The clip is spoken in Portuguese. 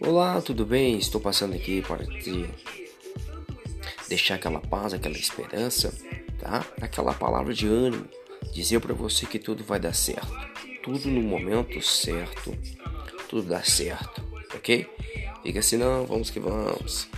Olá, tudo bem? Estou passando aqui para te deixar aquela paz, aquela esperança, tá? Aquela palavra de ânimo, dizer para você que tudo vai dar certo, tudo no momento certo, tudo dá certo, ok? Fica assim não, vamos que vamos.